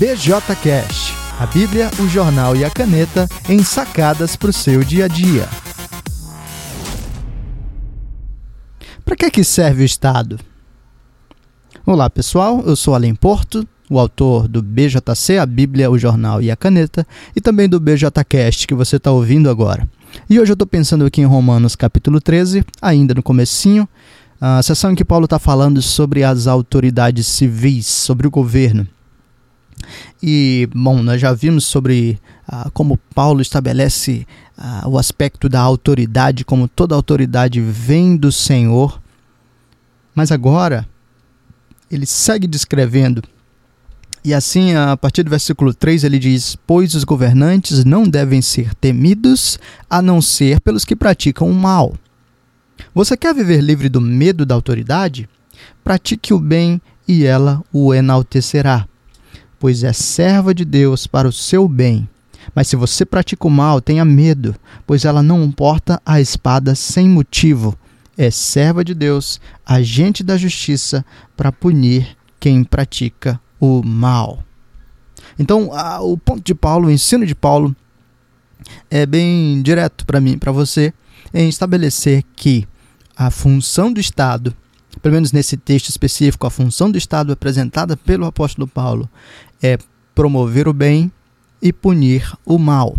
BJCast, a Bíblia, o jornal e a caneta em sacadas para o seu dia a dia. Para que, que serve o Estado? Olá pessoal, eu sou Além Porto, o autor do BJC, a Bíblia, o jornal e a caneta, e também do BJCast que você está ouvindo agora. E hoje eu estou pensando aqui em Romanos capítulo 13, ainda no comecinho, a sessão em que Paulo está falando sobre as autoridades civis, sobre o governo. E, bom, nós já vimos sobre ah, como Paulo estabelece ah, o aspecto da autoridade, como toda autoridade vem do Senhor. Mas agora, ele segue descrevendo. E assim, a partir do versículo 3, ele diz: Pois os governantes não devem ser temidos, a não ser pelos que praticam o mal. Você quer viver livre do medo da autoridade? Pratique o bem e ela o enaltecerá pois é serva de Deus para o seu bem. Mas se você pratica o mal, tenha medo, pois ela não porta a espada sem motivo. É serva de Deus, agente da justiça, para punir quem pratica o mal. Então, a, o ponto de Paulo, o ensino de Paulo, é bem direto para mim, para você, em estabelecer que a função do Estado, pelo menos nesse texto específico, a função do Estado apresentada pelo apóstolo Paulo é promover o bem e punir o mal.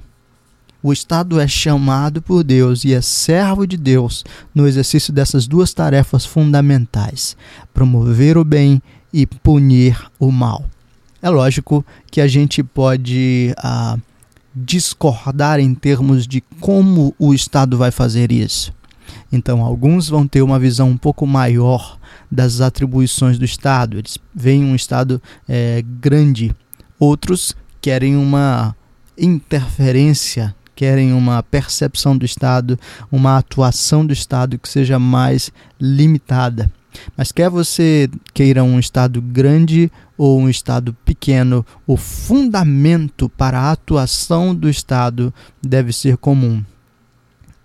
O Estado é chamado por Deus e é servo de Deus no exercício dessas duas tarefas fundamentais: promover o bem e punir o mal. É lógico que a gente pode ah, discordar em termos de como o Estado vai fazer isso. Então, alguns vão ter uma visão um pouco maior das atribuições do Estado, eles veem um Estado é, grande. Outros querem uma interferência, querem uma percepção do Estado, uma atuação do Estado que seja mais limitada. Mas quer você queira um Estado grande ou um Estado pequeno, o fundamento para a atuação do Estado deve ser comum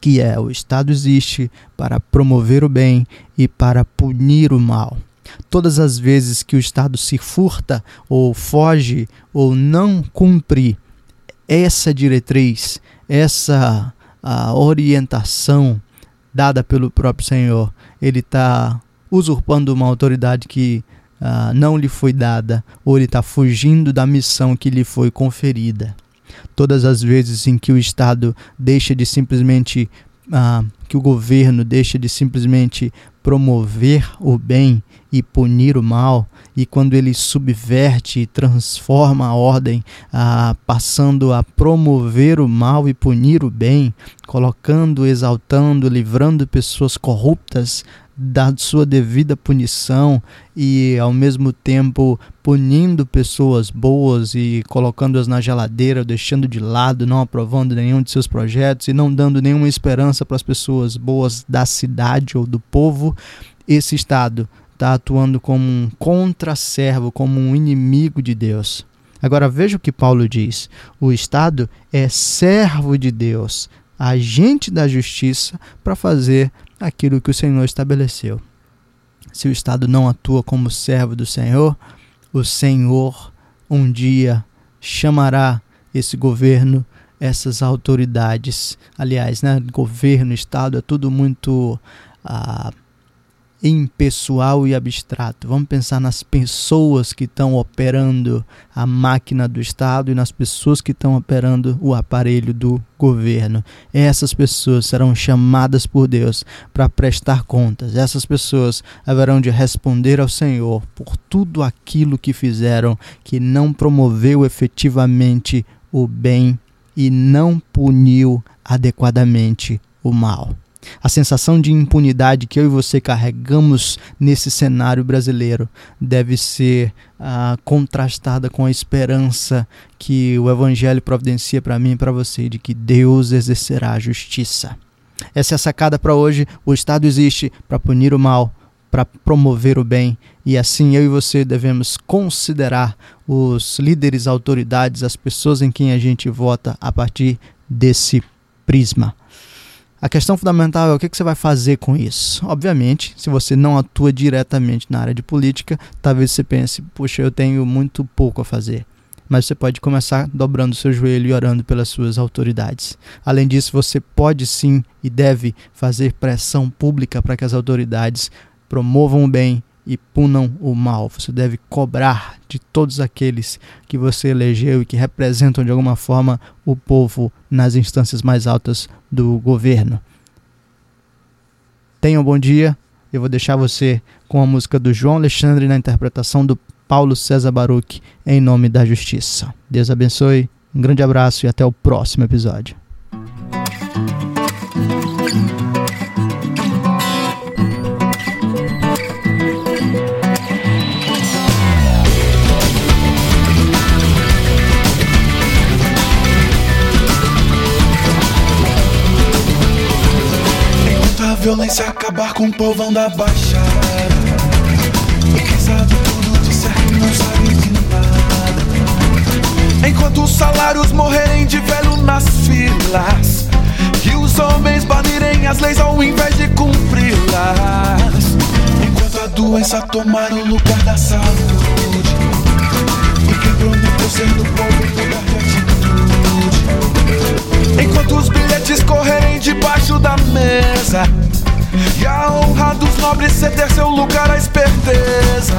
que é o Estado existe para promover o bem e para punir o mal. Todas as vezes que o Estado se furta ou foge ou não cumpre essa diretriz, essa orientação dada pelo próprio Senhor, ele está usurpando uma autoridade que uh, não lhe foi dada, ou ele está fugindo da missão que lhe foi conferida todas as vezes em que o Estado deixa de simplesmente ah, que o governo deixa de simplesmente promover o bem e punir o mal, e quando ele subverte e transforma a ordem, ah, passando a promover o mal e punir o bem, colocando, exaltando, livrando pessoas corruptas da sua devida punição e ao mesmo tempo punindo pessoas boas e colocando-as na geladeira, deixando de lado, não aprovando nenhum de seus projetos e não dando nenhuma esperança para as pessoas boas da cidade ou do povo, esse Estado está atuando como um contra-servo, como um inimigo de Deus. Agora veja o que Paulo diz: o Estado é servo de Deus, agente da justiça para fazer aquilo que o Senhor estabeleceu. Se o Estado não atua como servo do Senhor, o Senhor um dia chamará esse governo, essas autoridades. Aliás, né, governo, Estado é tudo muito. Ah, impessoal e abstrato. Vamos pensar nas pessoas que estão operando a máquina do Estado e nas pessoas que estão operando o aparelho do governo. Essas pessoas serão chamadas por Deus para prestar contas. Essas pessoas haverão de responder ao Senhor por tudo aquilo que fizeram que não promoveu efetivamente o bem e não puniu adequadamente o mal. A sensação de impunidade que eu e você carregamos nesse cenário brasileiro deve ser ah, contrastada com a esperança que o Evangelho providencia para mim e para você de que Deus exercerá a justiça. Essa é a sacada para hoje. O Estado existe para punir o mal, para promover o bem, e assim eu e você devemos considerar os líderes, autoridades, as pessoas em quem a gente vota a partir desse prisma. A questão fundamental é o que, você vai fazer com isso. Obviamente, se você não atua diretamente na área de política, talvez você pense, puxa, eu tenho muito pouco a fazer. mas você pode começar dobrando seu joelho e orando pelas suas autoridades. Além disso, você pode sim e deve fazer pressão pública para que as autoridades promovam o bem e punam o mal. Você deve cobrar de todos aqueles que você elegeu e que representam de alguma forma o povo nas instâncias mais altas do governo. Tenha um bom dia. Eu vou deixar você com a música do João Alexandre na interpretação do Paulo César Baruch em nome da justiça. Deus abençoe. Um grande abraço e até o próximo episódio. Violência acabar com o povão da baixada. E quem sabe tudo disser que não sabe de nada. Enquanto os salários morrerem de velho nas filas. E os homens banirem as leis ao invés de cumpri-las. Enquanto a doença tomar o lugar da saúde. E quem prometeu ser do povo lugar de atitude. Enquanto debaixo da mesa. E a honra dos nobres ceder seu lugar à esperteza.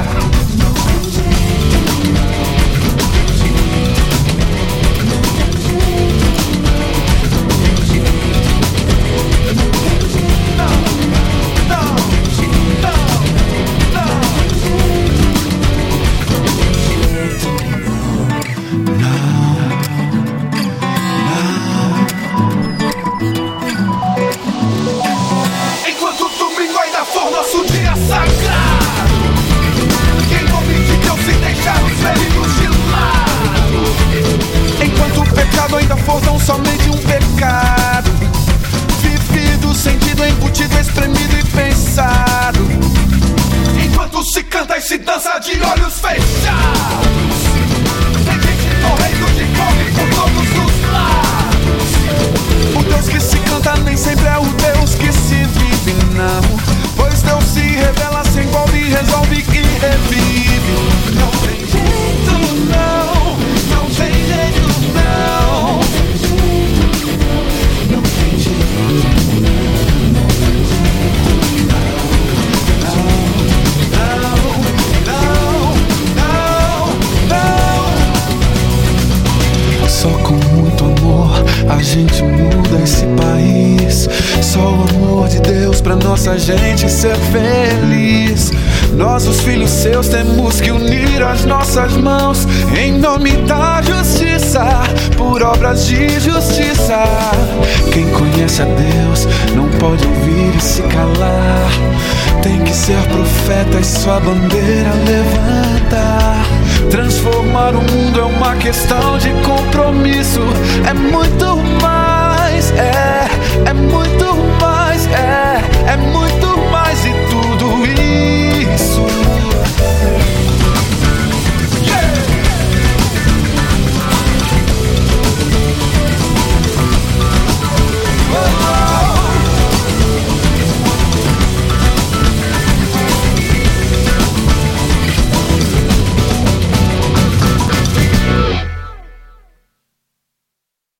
de olhos fechados. Tem gente morrendo de fome por todos os lados. O Deus que se canta nem sempre é nossa gente ser feliz. Nós, os filhos seus, temos que unir as nossas mãos em nome da justiça, por obras de justiça. Quem conhece a Deus não pode ouvir e se calar. Tem que ser profeta e sua bandeira levantar. Transformar o mundo é uma questão de compromisso. É muito mais, é, and muy